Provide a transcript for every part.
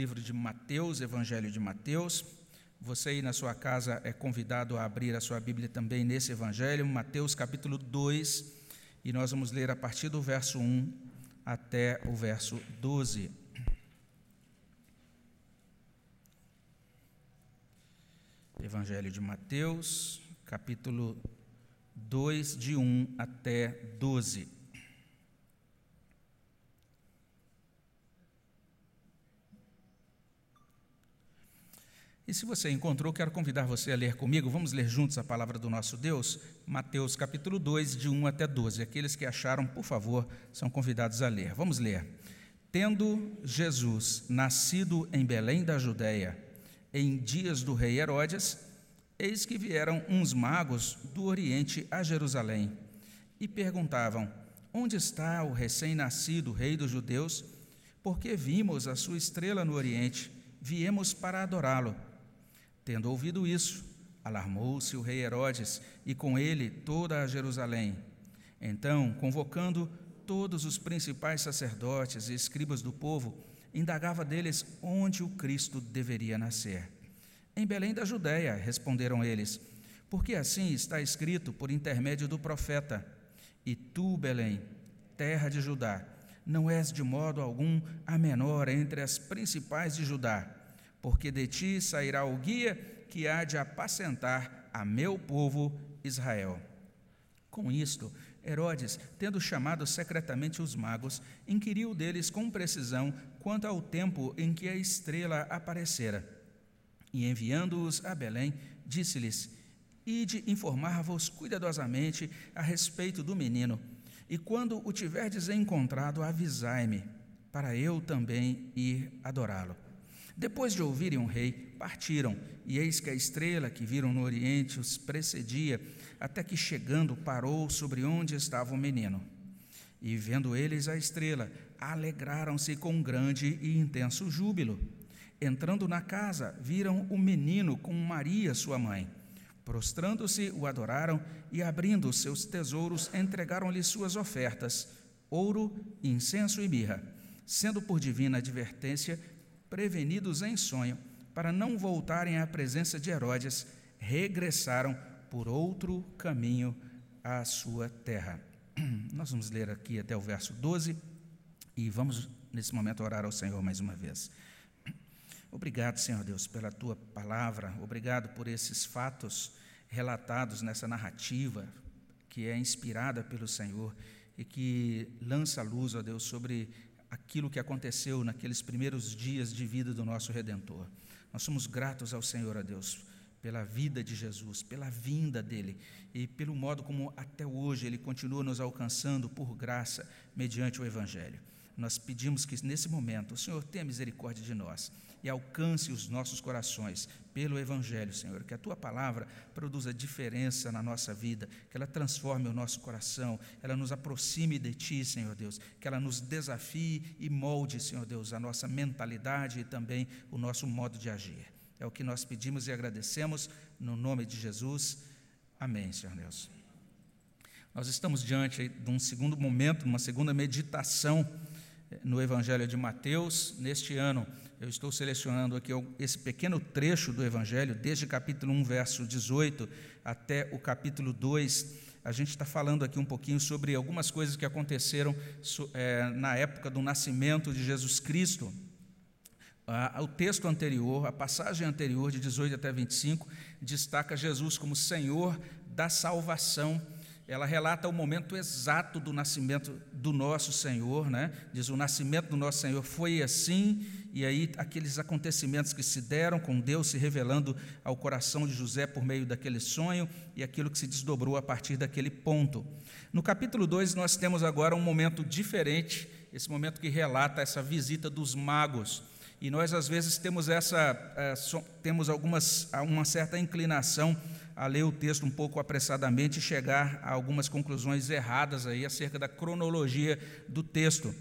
livro de Mateus, Evangelho de Mateus. Você aí na sua casa é convidado a abrir a sua Bíblia também nesse Evangelho, Mateus capítulo 2, e nós vamos ler a partir do verso 1 até o verso 12. Evangelho de Mateus, capítulo 2, de 1 até 12. E se você encontrou, quero convidar você a ler comigo. Vamos ler juntos a palavra do nosso Deus? Mateus capítulo 2, de 1 até 12. Aqueles que acharam, por favor, são convidados a ler. Vamos ler. Tendo Jesus nascido em Belém da Judéia, em dias do rei Herodes, eis que vieram uns magos do Oriente a Jerusalém e perguntavam: Onde está o recém-nascido rei dos judeus? Porque vimos a sua estrela no Oriente, viemos para adorá-lo. Tendo ouvido isso, alarmou-se o rei Herodes e com ele toda a Jerusalém. Então, convocando todos os principais sacerdotes e escribas do povo, indagava deles onde o Cristo deveria nascer. Em Belém da Judéia, responderam eles, porque assim está escrito por intermédio do profeta: E tu, Belém, terra de Judá, não és de modo algum a menor entre as principais de Judá, porque de ti sairá o guia que há de apacentar a meu povo Israel. Com isto, Herodes, tendo chamado secretamente os magos, inquiriu deles com precisão quanto ao tempo em que a estrela aparecera. E enviando-os a Belém, disse-lhes: Ide informar-vos cuidadosamente a respeito do menino, e quando o tiverdes encontrado, avisai-me, para eu também ir adorá-lo. Depois de ouvirem o rei, partiram, e eis que a estrela que viram no oriente os precedia, até que chegando parou sobre onde estava o menino. E vendo eles a estrela, alegraram-se com grande e intenso júbilo. Entrando na casa, viram o menino com Maria, sua mãe. Prostrando-se, o adoraram e, abrindo seus tesouros, entregaram-lhe suas ofertas: ouro, incenso e mirra. Sendo por divina advertência, prevenidos em sonho, para não voltarem à presença de Herodes, regressaram por outro caminho à sua terra. Nós vamos ler aqui até o verso 12 e vamos, nesse momento, orar ao Senhor mais uma vez. Obrigado, Senhor Deus, pela tua palavra, obrigado por esses fatos relatados nessa narrativa que é inspirada pelo Senhor e que lança luz, ó Deus, sobre aquilo que aconteceu naqueles primeiros dias de vida do nosso Redentor. Nós somos gratos ao Senhor, a Deus, pela vida de Jesus, pela vinda dele e pelo modo como até hoje ele continua nos alcançando por graça mediante o Evangelho. Nós pedimos que nesse momento o Senhor tenha misericórdia de nós e alcance os nossos corações pelo Evangelho, Senhor. Que a tua palavra produza diferença na nossa vida, que ela transforme o nosso coração, ela nos aproxime de ti, Senhor Deus, que ela nos desafie e molde, Senhor Deus, a nossa mentalidade e também o nosso modo de agir. É o que nós pedimos e agradecemos no nome de Jesus. Amém, Senhor Deus. Nós estamos diante de um segundo momento, uma segunda meditação no Evangelho de Mateus. Neste ano, eu estou selecionando aqui esse pequeno trecho do Evangelho, desde capítulo 1, verso 18 até o capítulo 2. A gente está falando aqui um pouquinho sobre algumas coisas que aconteceram é, na época do nascimento de Jesus Cristo. o texto anterior, a passagem anterior, de 18 até 25, destaca Jesus como Senhor da salvação ela relata o momento exato do nascimento do nosso Senhor, né? Diz o nascimento do nosso Senhor foi assim, e aí aqueles acontecimentos que se deram com Deus se revelando ao coração de José por meio daquele sonho e aquilo que se desdobrou a partir daquele ponto. No capítulo 2 nós temos agora um momento diferente, esse momento que relata essa visita dos magos. E nós às vezes temos essa é, temos algumas uma certa inclinação a ler o texto um pouco apressadamente e chegar a algumas conclusões erradas aí acerca da cronologia do texto.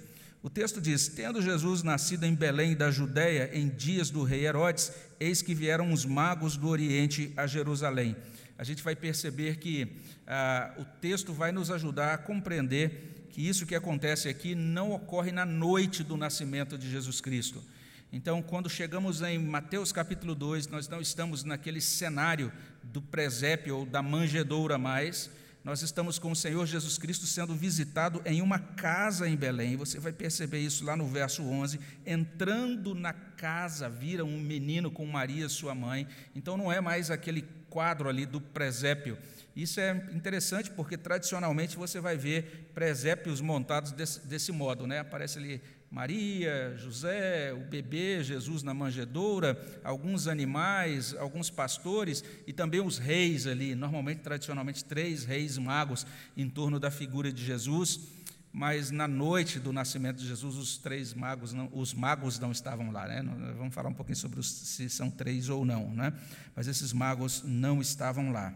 O texto diz: Tendo Jesus nascido em Belém da Judéia em dias do rei Herodes, eis que vieram os magos do Oriente a Jerusalém. A gente vai perceber que ah, o texto vai nos ajudar a compreender que isso que acontece aqui não ocorre na noite do nascimento de Jesus Cristo Então, quando chegamos em Mateus capítulo 2, nós não estamos naquele cenário do presépio ou da manjedoura mais, nós estamos com o Senhor Jesus Cristo sendo visitado em uma casa em Belém. Você vai perceber isso lá no verso 11. Entrando na casa, vira um menino com Maria, sua mãe. Então não é mais aquele quadro ali do presépio. Isso é interessante porque tradicionalmente você vai ver presépios montados desse, desse modo, né? Aparece ali Maria, José, o bebê, Jesus na manjedoura, alguns animais, alguns pastores e também os reis ali, normalmente, tradicionalmente, três reis magos em torno da figura de Jesus. Mas na noite do nascimento de Jesus, os três magos, não, os magos não estavam lá, né? Vamos falar um pouquinho sobre os, se são três ou não, né? Mas esses magos não estavam lá.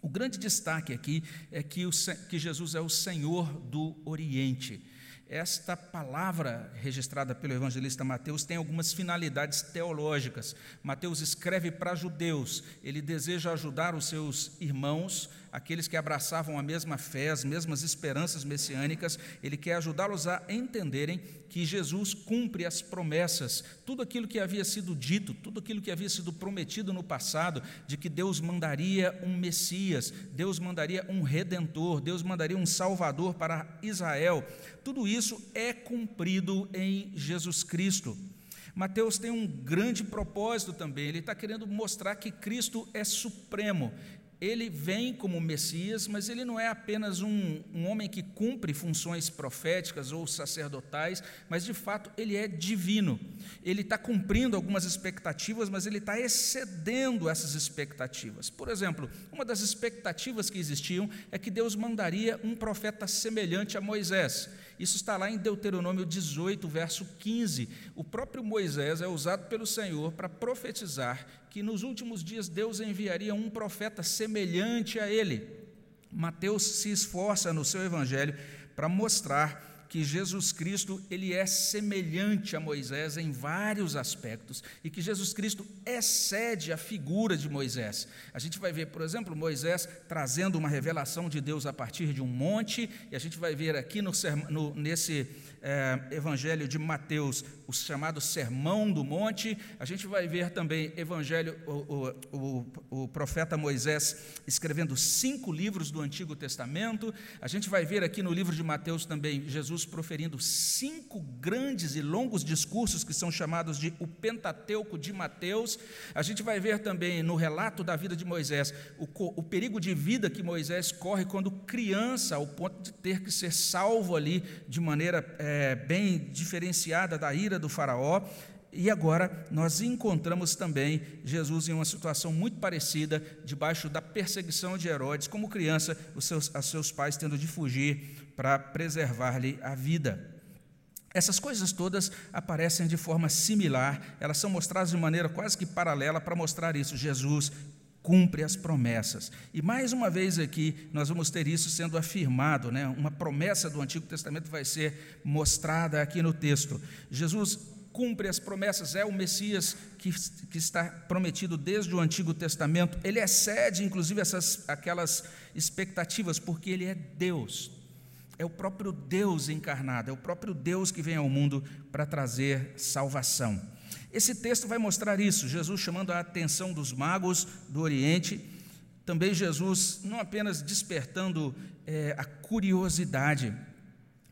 O grande destaque aqui é que, o, que Jesus é o Senhor do Oriente. Esta palavra registrada pelo evangelista Mateus tem algumas finalidades teológicas. Mateus escreve para judeus, ele deseja ajudar os seus irmãos aqueles que abraçavam a mesma fé, as mesmas esperanças messiânicas, ele quer ajudá-los a entenderem que Jesus cumpre as promessas, tudo aquilo que havia sido dito, tudo aquilo que havia sido prometido no passado, de que Deus mandaria um Messias, Deus mandaria um redentor, Deus mandaria um Salvador para Israel. Tudo isso é cumprido em Jesus Cristo. Mateus tem um grande propósito também, ele está querendo mostrar que Cristo é supremo, ele vem como Messias, mas ele não é apenas um, um, homem que cumpre funções proféticas ou sacerdotais, mas de fato ele é divino. Ele está cumprindo algumas expectativas, mas ele está excedendo essas expectativas. Por exemplo, uma das expectativas que existiam é que Deus mandaria um profeta semelhante a Moisés. Isso está lá em Deuteronômio 18, verso 15. O próprio Moisés é usado pelo Senhor para profetizar que nos últimos dias Deus enviaria um profeta semelhante a ele. Mateus se esforça no seu evangelho para mostrar que Jesus Cristo ele é semelhante a Moisés em vários aspectos e que Jesus Cristo excede a figura de Moisés. A gente vai ver, por exemplo, Moisés trazendo uma revelação de Deus a partir de um monte, e a gente vai ver aqui no, no nesse é, Evangelho de Mateus, o chamado Sermão do Monte. A gente vai ver também Evangelho, o, o, o, profeta Moisés escrevendo cinco livros do Antigo Testamento. A gente vai ver aqui no livro de Mateus também Jesus proferindo cinco grandes e longos discursos que são chamados de o Pentateuco de Mateus. A gente vai ver também no relato da vida de Moisés o, o perigo de vida que Moisés corre quando criança, ao ponto de ter que ser salvo ali de maneira. É, é, bem diferenciada da ira do Faraó. E agora nós encontramos também Jesus em uma situação muito parecida, debaixo da perseguição de Herodes, como criança, os seus, os seus pais tendo de fugir para preservar-lhe a vida. Essas coisas todas aparecem de forma similar, elas são mostradas de maneira quase que paralela para mostrar isso. Jesus cumpre as promessas. E mais uma vez aqui nós vamos ter isso sendo afirmado, né? Uma promessa do Antigo Testamento vai ser mostrada aqui no texto. Jesus cumpre as promessas, é o Messias que, que está prometido desde o Antigo Testamento. Ele excede, inclusive, essas, aquelas expectativas, porque ele é Deus. É o próprio Deus encarnado, é o próprio Deus que vem ao mundo para trazer salvação. Esse texto vai mostrar isso, Jesus chamando a atenção dos magos do Oriente, também Jesus não apenas despertando é, a curiosidade,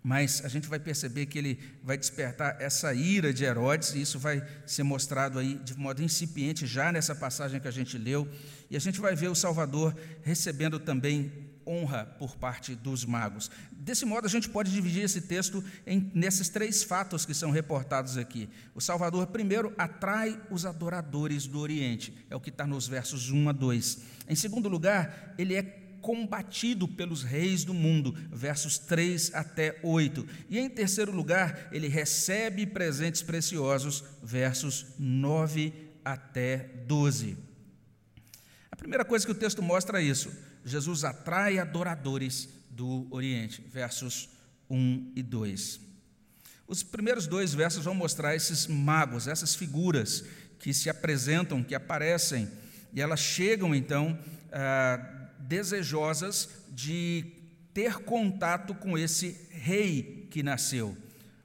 mas a gente vai perceber que ele vai despertar essa ira de Herodes, e isso vai ser mostrado aí de modo incipiente já nessa passagem que a gente leu, e a gente vai ver o Salvador recebendo também honra por parte dos magos. Desse modo, a gente pode dividir esse texto em, nesses três fatos que são reportados aqui. O Salvador, primeiro, atrai os adoradores do Oriente, é o que está nos versos 1 a 2. Em segundo lugar, ele é combatido pelos reis do mundo, versos 3 até 8. E em terceiro lugar, ele recebe presentes preciosos, versos 9 até 12. A primeira coisa que o texto mostra é isso Jesus atrai adoradores do Oriente, versos 1 e 2. Os primeiros dois versos vão mostrar esses magos, essas figuras que se apresentam, que aparecem, e elas chegam então ah, desejosas de ter contato com esse rei que nasceu.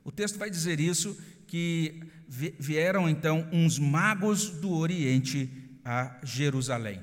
O texto vai dizer isso, que vieram então uns magos do Oriente a Jerusalém.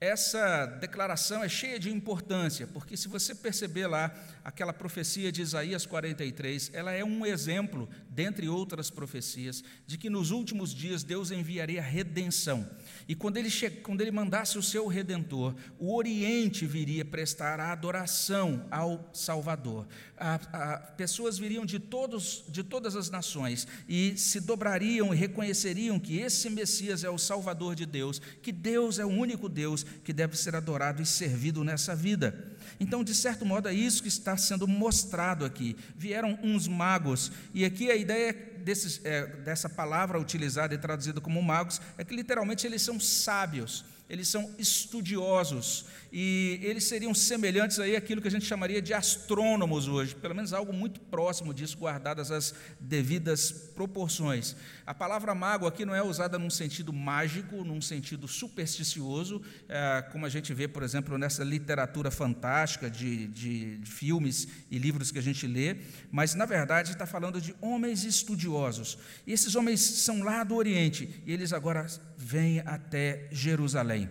Essa declaração é cheia de importância, porque se você perceber lá aquela profecia de Isaías 43, ela é um exemplo, dentre outras profecias, de que nos últimos dias Deus enviaria redenção. E quando ele, quando ele mandasse o seu redentor, o Oriente viria prestar a adoração ao Salvador. A, a, pessoas viriam de, todos, de todas as nações e se dobrariam e reconheceriam que esse Messias é o Salvador de Deus, que Deus é o único Deus que deve ser adorado e servido nessa vida. Então, de certo modo, é isso que está sendo mostrado aqui. Vieram uns magos, e aqui a ideia desses, é, dessa palavra utilizada e traduzida como magos é que literalmente eles são sábios eles são estudiosos e eles seriam semelhantes aí àquilo que a gente chamaria de astrônomos hoje, pelo menos algo muito próximo disso, guardadas as devidas proporções. A palavra mago aqui não é usada num sentido mágico, num sentido supersticioso, é, como a gente vê, por exemplo, nessa literatura fantástica de, de, filmes e livros que a gente lê, mas na verdade está falando de homens estudiosos. E esses homens são lá do Oriente e eles agora vêm até Jerusalém.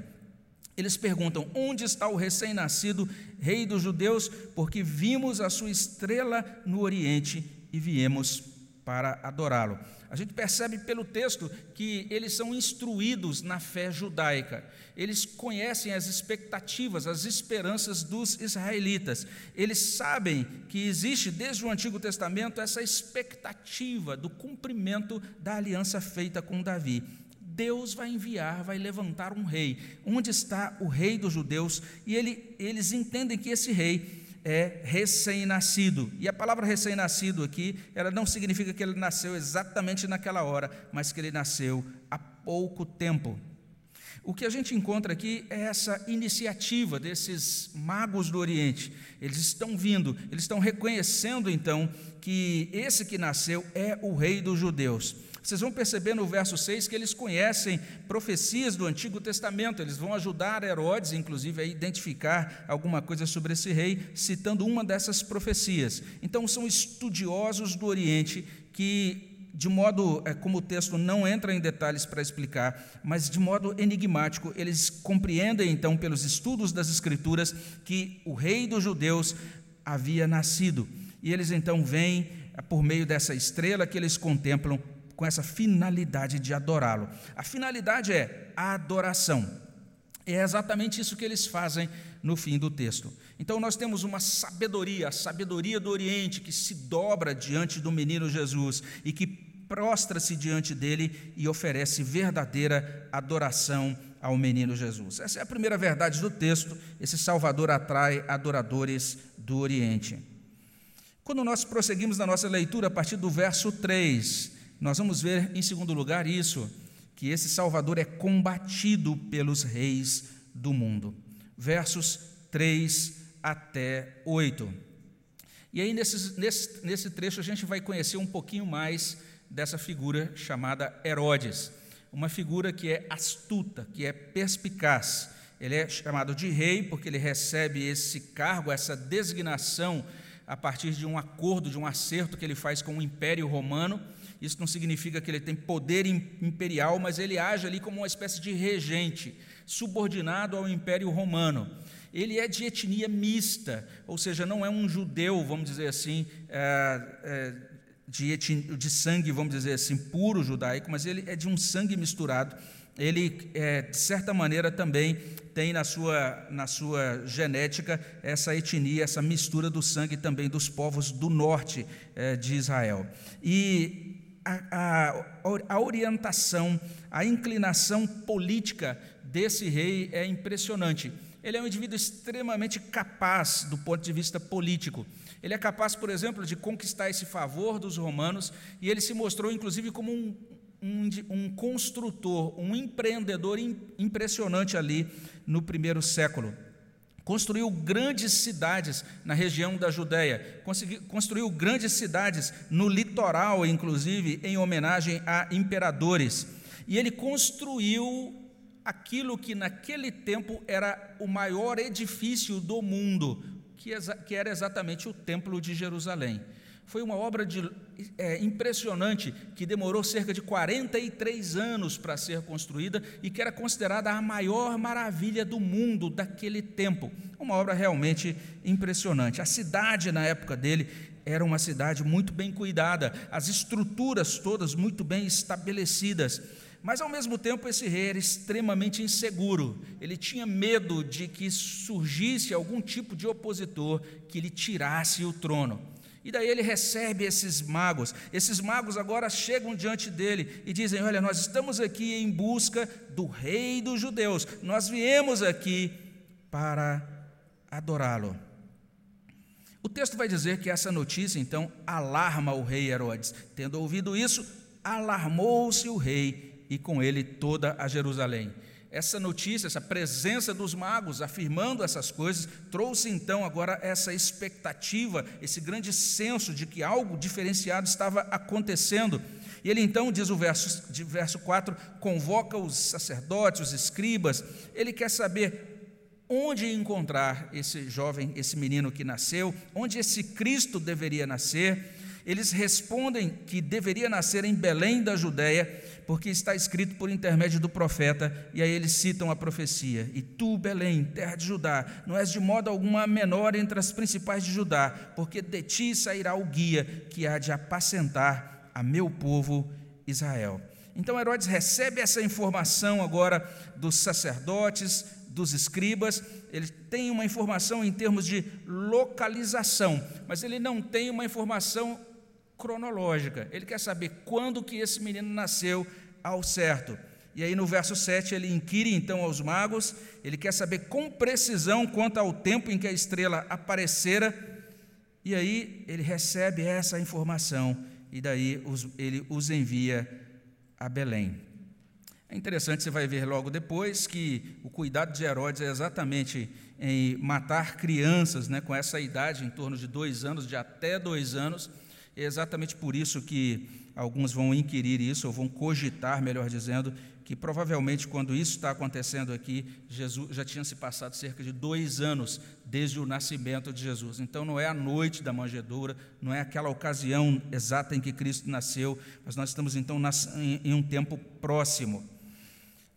Eles perguntam: onde está o recém-nascido rei dos judeus? Porque vimos a sua estrela no Oriente e viemos para adorá-lo. A gente percebe pelo texto que eles são instruídos na fé judaica. Eles conhecem as expectativas, as esperanças dos israelitas. Eles sabem que existe desde o Antigo Testamento essa expectativa do cumprimento da aliança feita com Davi. Deus vai enviar, vai levantar um rei. Onde está o rei dos judeus? E ele, eles entendem que esse rei é recém-nascido. E a palavra recém-nascido aqui, ela não significa que ele nasceu exatamente naquela hora, mas que ele nasceu há pouco tempo. O que a gente encontra aqui é essa iniciativa desses magos do Oriente. Eles estão vindo, eles estão reconhecendo então que esse que nasceu é o rei dos judeus. Vocês vão perceber no verso 6 que eles conhecem profecias do Antigo Testamento, eles vão ajudar Herodes, inclusive, a identificar alguma coisa sobre esse rei, citando uma dessas profecias. Então, são estudiosos do Oriente que de modo, é, como o texto não entra em detalhes para explicar, mas de modo enigmático, eles compreendem então, pelos estudos das Escrituras, que o rei dos judeus havia nascido. E eles então vêm, é, por meio dessa estrela que eles contemplam, com essa finalidade de adorá-lo. A finalidade é a adoração. É exatamente isso que eles fazem no fim do texto. Então nós temos uma sabedoria, a sabedoria do Oriente que se dobra diante do menino Jesus e que prostra-se diante dele e oferece verdadeira adoração ao menino Jesus. Essa é a primeira verdade do texto. Esse Salvador atrai adoradores do Oriente. Quando nós prosseguimos na nossa leitura a partir do verso 3, nós vamos ver, em segundo lugar, isso, que esse Salvador é combatido pelos reis do mundo. Versos 3 até 8. E aí, nesse, nesse, nesse trecho, a gente vai conhecer um pouquinho mais dessa figura chamada Herodes, uma figura que é astuta, que é perspicaz. Ele é chamado de rei porque ele recebe esse cargo, essa designação, a partir de um acordo, de um acerto que ele faz com o Império Romano isso não significa que ele tem poder imperial, mas ele age ali como uma espécie de regente, subordinado ao Império Romano. Ele é de etnia mista, ou seja, não é um judeu, vamos dizer assim, é, é, de, de sangue, vamos dizer assim, puro judaico, mas ele é de um sangue misturado. Ele, é, de certa maneira, também tem na sua, na sua genética essa etnia, essa mistura do sangue também dos povos do norte de Israel. E a, a, orientação, a inclinação política desse rei é impressionante. Ele é um indivíduo extremamente capaz do ponto de vista político. Ele é capaz, por exemplo, de conquistar esse favor dos romanos, e ele se mostrou, inclusive, como um, um, um construtor, um empreendedor impressionante ali no primeiro século construiu grandes cidades na região da Judéia, construiu grandes cidades no litoral, inclusive, em homenagem a imperadores. E ele construiu aquilo que naquele tempo era o maior edifício do mundo, que era exatamente o Templo de Jerusalém. Foi uma obra de, é, impressionante que demorou cerca de 43 anos para ser construída e que era considerada a maior maravilha do mundo daquele tempo. Uma obra realmente impressionante. A cidade, na época dele, era uma cidade muito bem cuidada, as estruturas todas muito bem estabelecidas. Mas ao mesmo tempo esse rei era extremamente inseguro. Ele tinha medo de que surgisse algum tipo de opositor que lhe tirasse o trono. E daí ele recebe esses magos. Esses magos agora chegam diante dele e dizem: Olha, nós estamos aqui em busca do rei dos judeus. Nós viemos aqui para adorá-lo. O texto vai dizer que essa notícia então alarma o rei Herodes. Tendo ouvido isso, alarmou-se o rei e com ele toda a Jerusalém essa notícia, essa presença dos magos afirmando essas coisas, trouxe então agora essa expectativa, esse grande senso de que algo diferenciado estava acontecendo. E ele então, diz o verso, verso 4, convoca os sacerdotes, os escribas, ele quer saber onde encontrar esse jovem, esse menino que nasceu, onde esse Cristo deveria nascer. Eles respondem que deveria nascer em Belém da Judéia, porque está escrito por intermédio do profeta, e aí eles citam a profecia: E tu, Belém, terra de Judá, não és de modo alguma menor entre as principais de Judá, porque de ti sairá o guia que há de apacentar a meu povo Israel. Então Herodes recebe essa informação agora dos sacerdotes, dos escribas, ele tem uma informação em termos de localização, mas ele não tem uma informação cronológica. Ele quer saber quando que esse menino nasceu ao certo. E aí no verso 7 ele inquire então aos magos, ele quer saber com precisão quanto ao tempo em que a estrela aparecera, e aí ele recebe essa informação, e daí os, ele os envia a Belém. É interessante, você vai ver logo depois que o cuidado de Herodes é exatamente em matar crianças né, com essa idade, em torno de dois anos, de até dois anos, é exatamente por isso que alguns vão inquirir isso, ou vão cogitar, melhor dizendo, que provavelmente quando isso está acontecendo aqui, Jesus já tinha se passado cerca de dois anos desde o nascimento de Jesus. Então não é a noite da manjedoura, não é aquela ocasião exata em que Cristo nasceu, mas nós estamos então em um tempo próximo.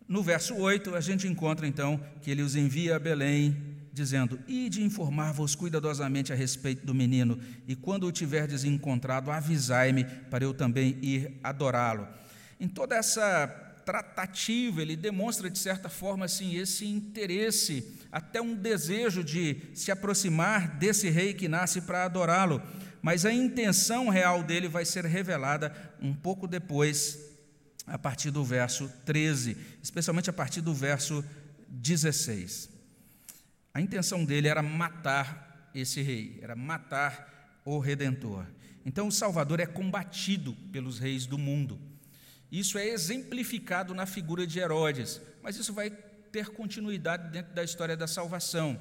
No verso 8, a gente encontra então que ele os envia a Belém dizendo: Ide informar-vos cuidadosamente a respeito do menino, e quando o tiverdes encontrado, avisai-me, para eu também ir adorá-lo. Em toda essa tratativa, ele demonstra, de certa forma, assim, esse interesse, até um desejo de se aproximar desse rei que nasce para adorá-lo. Mas a intenção real dele vai ser revelada um pouco depois, a partir do verso 13, especialmente a partir do verso 16. A intenção dele era matar esse rei, era matar o redentor. Então o Salvador é combatido pelos reis do mundo. Isso é exemplificado na figura de Herodes, mas isso vai ter continuidade dentro da história da salvação.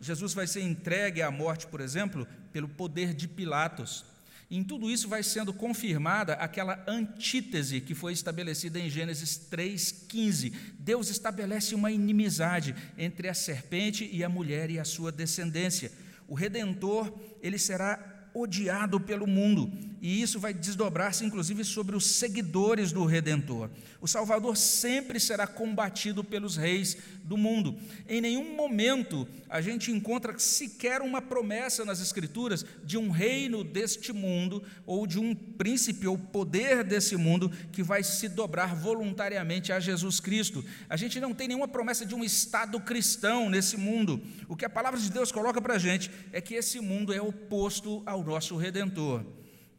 Jesus vai ser entregue à morte, por exemplo, pelo poder de Pilatos. Em tudo isso vai sendo confirmada aquela antítese que foi estabelecida em Gênesis 3,15. Deus estabelece uma inimizade entre a serpente e a mulher e a sua descendência. O redentor, ele será odiado pelo mundo, e isso vai desdobrar-se inclusive sobre os seguidores do Redentor. O Salvador sempre será combatido pelos reis do mundo. Em nenhum momento a gente encontra sequer uma promessa nas Escrituras de um reino deste mundo ou de um príncipe ou poder desse mundo que vai se dobrar voluntariamente a Jesus Cristo. A gente não tem nenhuma promessa de um Estado cristão nesse mundo. O que a palavra de Deus coloca para a gente é que esse mundo é oposto ao nosso Redentor.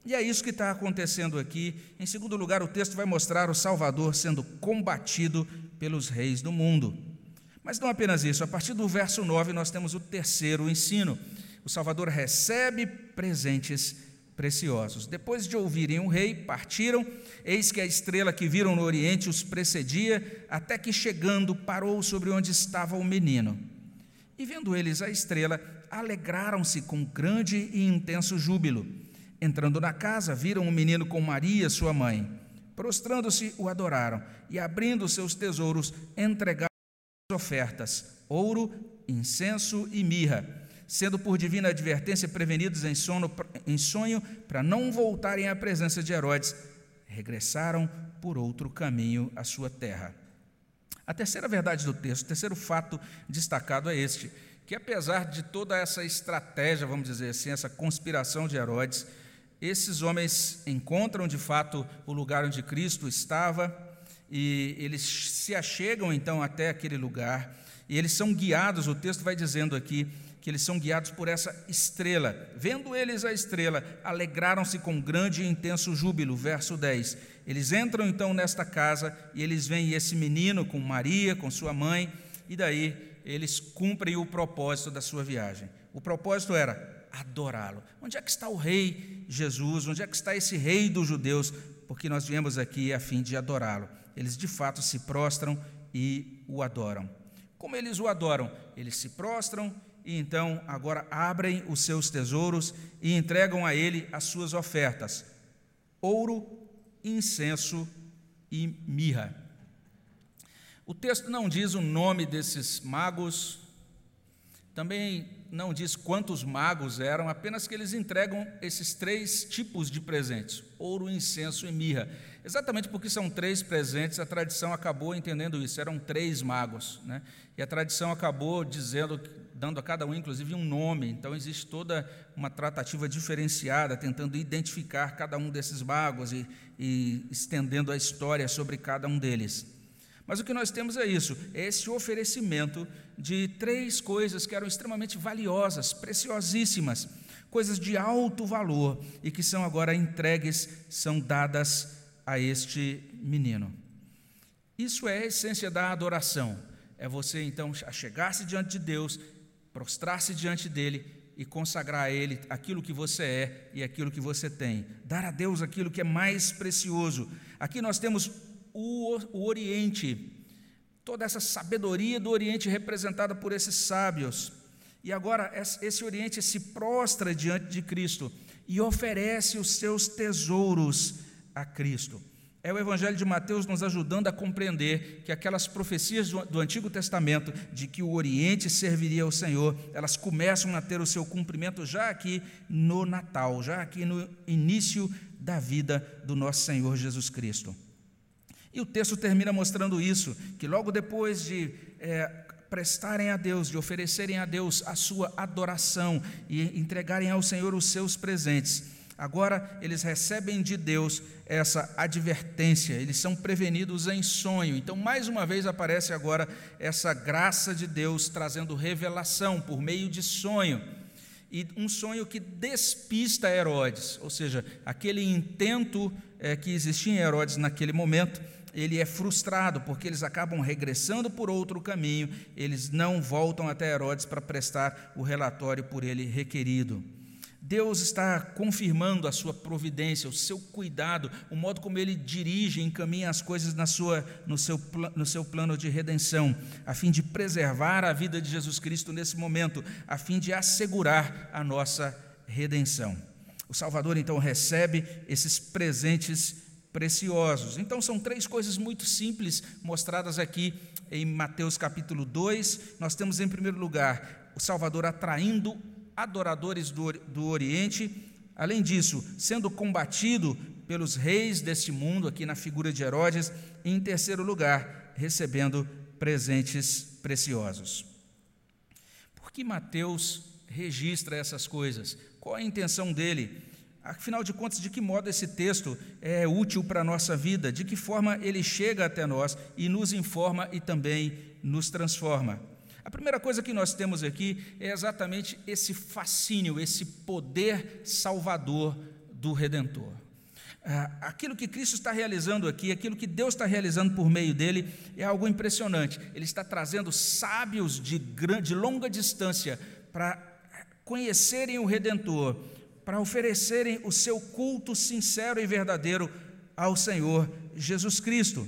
E é isso que está acontecendo aqui. Em segundo lugar, o texto vai mostrar o Salvador sendo combatido pelos reis do mundo. Mas não apenas isso, a partir do verso 9 nós temos o terceiro ensino. O Salvador recebe presentes preciosos. Depois de ouvirem o rei, partiram. Eis que a estrela que viram no oriente os precedia, até que chegando parou sobre onde estava o menino. E vendo eles a estrela, alegraram-se com grande e intenso júbilo. Entrando na casa, viram um menino com Maria, sua mãe. Prostrando-se, o adoraram e, abrindo seus tesouros, entregaram ofertas: ouro, incenso e mirra. sendo por divina advertência prevenidos em, sono, em sonho para não voltarem à presença de Herodes, regressaram por outro caminho à sua terra. A terceira verdade do texto, o terceiro fato destacado é este: que apesar de toda essa estratégia, vamos dizer assim, essa conspiração de Herodes, esses homens encontram de fato o lugar onde Cristo estava e eles se achegam então até aquele lugar e eles são guiados, o texto vai dizendo aqui, que eles são guiados por essa estrela. Vendo eles a estrela, alegraram-se com grande e intenso júbilo. Verso 10. Eles entram então nesta casa e eles veem esse menino com Maria, com sua mãe, e daí eles cumprem o propósito da sua viagem. O propósito era adorá-lo. Onde é que está o rei Jesus? Onde é que está esse rei dos judeus? Porque nós viemos aqui a fim de adorá-lo. Eles de fato se prostram e o adoram. Como eles o adoram? Eles se prostram e então agora abrem os seus tesouros e entregam a ele as suas ofertas: ouro, incenso e mirra. O texto não diz o nome desses magos, também não diz quantos magos eram, apenas que eles entregam esses três tipos de presentes: ouro, incenso e mirra. Exatamente porque são três presentes, a tradição acabou entendendo isso, eram três magos, né? e a tradição acabou dizendo, dando a cada um, inclusive, um nome, então existe toda uma tratativa diferenciada, tentando identificar cada um desses magos e, e estendendo a história sobre cada um deles. Mas o que nós temos é isso, é esse oferecimento de três coisas que eram extremamente valiosas, preciosíssimas, coisas de alto valor e que são agora entregues, são dadas a este menino. Isso é a essência da adoração. É você então chegar-se diante de Deus, prostrar-se diante dele e consagrar a ele aquilo que você é e aquilo que você tem. Dar a Deus aquilo que é mais precioso. Aqui nós temos o, o Oriente, toda essa sabedoria do Oriente representada por esses sábios. E agora esse Oriente se prostra diante de Cristo e oferece os seus tesouros a Cristo. É o Evangelho de Mateus nos ajudando a compreender que aquelas profecias do, Antigo Testamento de que o Oriente serviria ao Senhor, elas começam a ter o seu cumprimento já aqui no Natal, já aqui no início da vida do nosso Senhor Jesus Cristo. E o texto termina mostrando isso, que logo depois de é, prestarem a Deus, de oferecerem a Deus a sua adoração e entregarem ao Senhor os seus presentes, Agora eles recebem de Deus essa advertência, eles são prevenidos em sonho. Então, mais uma vez aparece agora essa graça de Deus trazendo revelação por meio de sonho. E um sonho que despista Herodes, ou seja, aquele intento é, que existia em Herodes naquele momento, ele é frustrado, porque eles acabam regressando por outro caminho, eles não voltam até Herodes para prestar o relatório por ele requerido. Deus está confirmando a sua providência, o seu cuidado, o modo como ele dirige e encaminha as coisas na sua, no, seu, no seu plano de redenção, a fim de preservar a vida de Jesus Cristo nesse momento, a fim de assegurar a nossa redenção. O Salvador então recebe esses presentes preciosos. Então são três coisas muito simples mostradas aqui em Mateus capítulo 2. Nós temos em primeiro lugar o Salvador atraindo adoradores do, do Oriente, além disso, sendo combatido pelos reis deste mundo, aqui na figura de Herodes, e em terceiro lugar, recebendo presentes preciosos. Por que Mateus registra essas coisas? Qual a intenção dele? Afinal de contas, de que modo esse texto é útil para a nossa vida? De que forma ele chega até nós e nos informa e também nos transforma? A primeira coisa que nós temos aqui é exatamente esse fascínio, esse poder salvador do Redentor. Ah, aquilo que Cristo está realizando aqui, aquilo que Deus está realizando por meio dele, é algo impressionante. Ele está trazendo sábios de, grande, de longa distância para conhecerem o Redentor, para oferecerem o seu culto sincero e verdadeiro ao Senhor Jesus Cristo.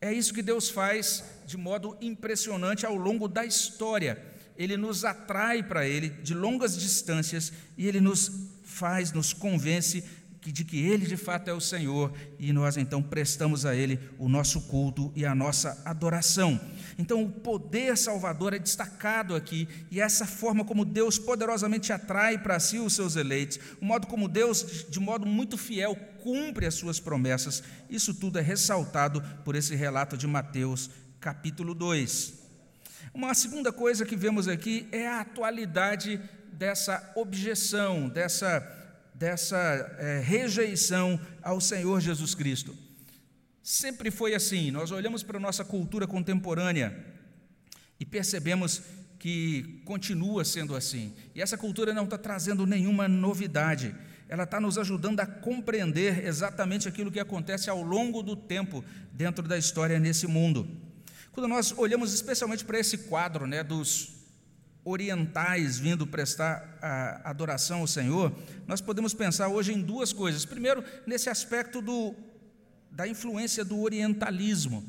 É isso que Deus faz de modo impressionante ao longo da história. Ele nos atrai para Ele de longas distâncias e Ele nos faz, nos convence de que Ele de fato é o Senhor e nós então prestamos a Ele o nosso culto e a nossa adoração. Então, o poder salvador é destacado aqui e essa forma como Deus poderosamente atrai para si os seus eleitos, o modo como Deus, de modo muito fiel, cumpre as suas promessas, isso tudo é ressaltado por esse relato de Mateus, capítulo 2. Uma segunda coisa que vemos aqui é a atualidade dessa objeção, dessa, dessa é, rejeição ao Senhor Jesus Cristo. Sempre foi assim. Nós olhamos para a nossa cultura contemporânea e percebemos que continua sendo assim. E essa cultura não está trazendo nenhuma novidade. Ela está nos ajudando a compreender exatamente aquilo que acontece ao longo do tempo dentro da história nesse mundo. Quando nós olhamos especialmente para esse quadro né, dos orientais vindo prestar adoração ao Senhor, nós podemos pensar hoje em duas coisas. Primeiro, nesse aspecto do, da influência do orientalismo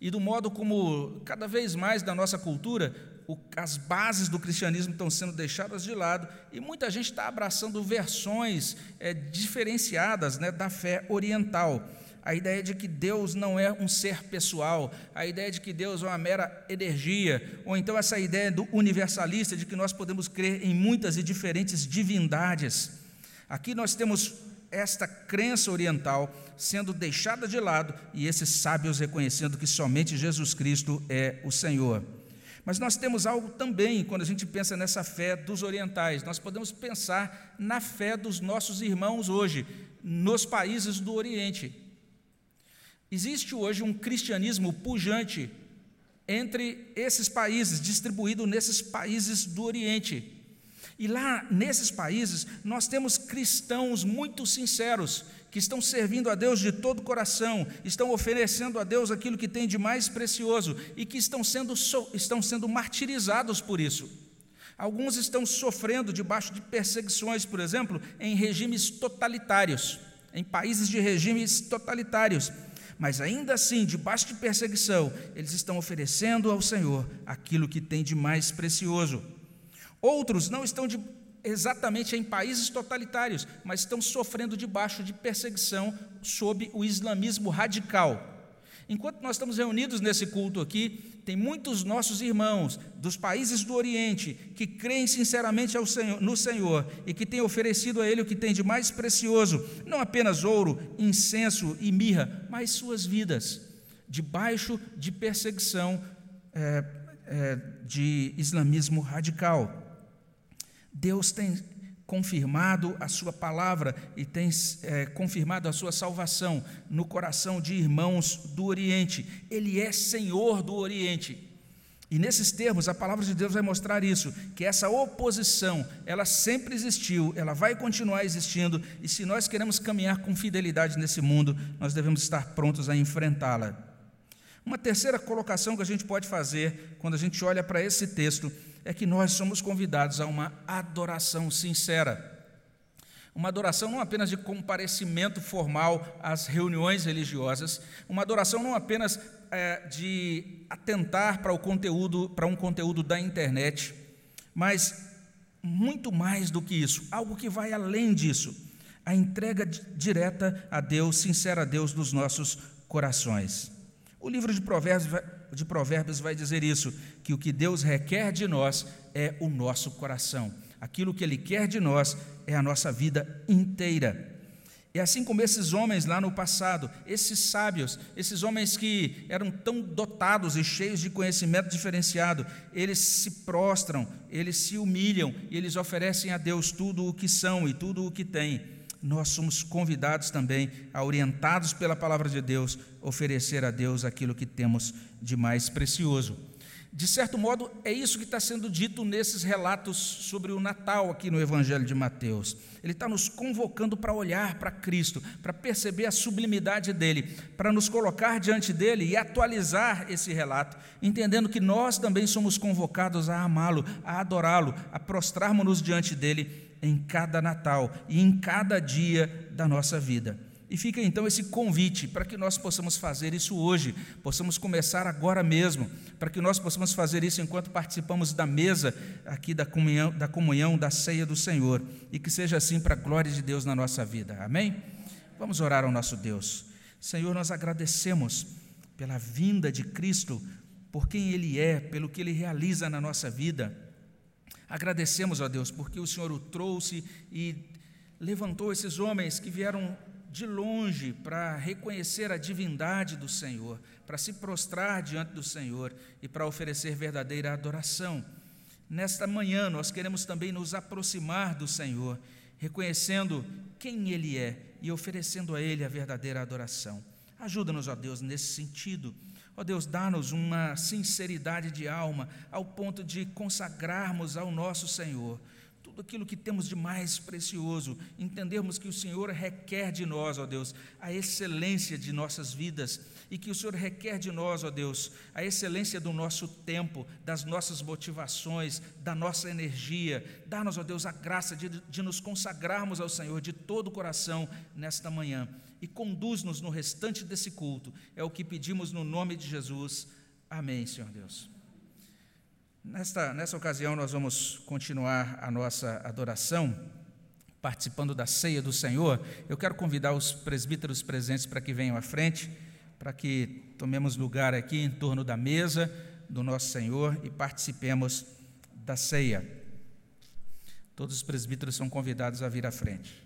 e do modo como, cada vez mais da nossa cultura, o, as bases do cristianismo estão sendo deixadas de lado e muita gente está abraçando versões é, diferenciadas né, da fé oriental a ideia de que Deus não é um ser pessoal, a ideia de que Deus é uma mera energia, ou então essa ideia do universalista de que nós podemos crer em muitas e diferentes divindades. Aqui nós temos esta crença oriental sendo deixada de lado e esses sábios reconhecendo que somente Jesus Cristo é o Senhor. Mas nós temos algo também, quando a gente pensa nessa fé dos orientais, nós podemos pensar na fé dos nossos irmãos hoje, nos países do Oriente. Existe hoje um cristianismo pujante entre esses países, distribuído nesses países do Oriente. E lá, nesses países, nós temos cristãos muito sinceros, que estão servindo a Deus de todo o coração, estão oferecendo a Deus aquilo que tem de mais precioso e que estão sendo, estão sendo martirizados por isso. Alguns estão sofrendo debaixo de perseguições, por exemplo, em regimes totalitários, em países de regimes totalitários mas ainda assim, debaixo de perseguição, eles estão oferecendo ao Senhor aquilo que tem de mais precioso. Outros não estão de, exatamente em países totalitários, mas estão sofrendo debaixo de perseguição sob o islamismo radical. Enquanto nós estamos reunidos nesse culto aqui, tem muitos nossos irmãos dos países do Oriente que creem sinceramente Senhor, no Senhor e que têm oferecido a Ele o que tem de mais precioso, não apenas ouro, incenso e mirra, mas suas vidas, debaixo de perseguição é, é, de islamismo radical. Deus tem confirmado a sua palavra e tem é, confirmado a sua salvação no coração de irmãos do Oriente. Ele é Senhor do Oriente. E nesses termos, a palavra de Deus vai mostrar isso, que essa oposição, ela sempre existiu, ela vai continuar existindo, e se nós queremos caminhar com fidelidade nesse mundo, nós devemos estar prontos a enfrentá-la. Uma terceira colocação que a gente pode fazer quando a gente olha para esse texto é que nós somos convidados a uma adoração sincera. Uma adoração não apenas de comparecimento formal às reuniões religiosas, uma adoração não apenas é, de atentar para o conteúdo, para um conteúdo da internet, mas muito mais do que isso, algo que vai além disso, a entrega direta a Deus, sincera a Deus dos nossos corações. O livro de Provérbios de Provérbios vai dizer isso, que o que Deus requer de nós é o nosso coração. Aquilo que Ele quer de nós é a nossa vida inteira. É assim como esses homens lá no passado, esses sábios, esses homens que eram tão dotados e cheios de conhecimento diferenciado, eles se prostram, eles se humilham e eles oferecem a Deus tudo o que são e tudo o que têm. Nós somos convidados também, orientados pela palavra de Deus, oferecer a Deus aquilo que temos de mais precioso. De certo modo, é isso que está sendo dito nesses relatos sobre o Natal aqui no Evangelho de Mateus. Ele está nos convocando para olhar para Cristo, para perceber a sublimidade dele, para nos colocar diante dele e atualizar esse relato, entendendo que nós também somos convocados a amá-lo, a adorá-lo, a prostrarmos-nos diante dele em cada Natal e em cada dia da nossa vida. E fica então esse convite para que nós possamos fazer isso hoje, possamos começar agora mesmo, para que nós possamos fazer isso enquanto participamos da mesa aqui da comunhão, da comunhão, da ceia do Senhor, e que seja assim para a glória de Deus na nossa vida. Amém? Vamos orar ao nosso Deus. Senhor, nós agradecemos pela vinda de Cristo, por quem Ele é, pelo que Ele realiza na nossa vida. Agradecemos, ó Deus, porque o Senhor o trouxe e levantou esses homens que vieram de longe para reconhecer a divindade do Senhor, para se prostrar diante do Senhor e para oferecer verdadeira adoração. Nesta manhã, nós queremos também nos aproximar do Senhor, reconhecendo quem Ele é e oferecendo a Ele a verdadeira adoração. Ajuda-nos, ó Deus, nesse sentido. Ó Deus, dá-nos uma sinceridade de alma ao ponto de consagrarmos ao nosso Senhor tudo aquilo que temos de mais precioso, entendermos que o Senhor requer de nós, ó Deus, a excelência de nossas vidas e que o Senhor requer de nós, ó Deus, a excelência do nosso tempo, das nossas motivações, da nossa energia. Dá-nos, ó Deus, a graça de, de nos consagrarmos ao Senhor de todo o coração nesta manhã e conduz-nos no restante desse culto. É o que pedimos no nome de Jesus. Amém, Senhor Deus. Nesta, nessa ocasião, nós vamos continuar a nossa adoração, participando da ceia do Senhor. Eu quero convidar os presbíteros presentes para que venham à frente, para que tomemos lugar aqui em torno da mesa do nosso Senhor e participemos da ceia. Todos os presbíteros são convidados a vir à frente.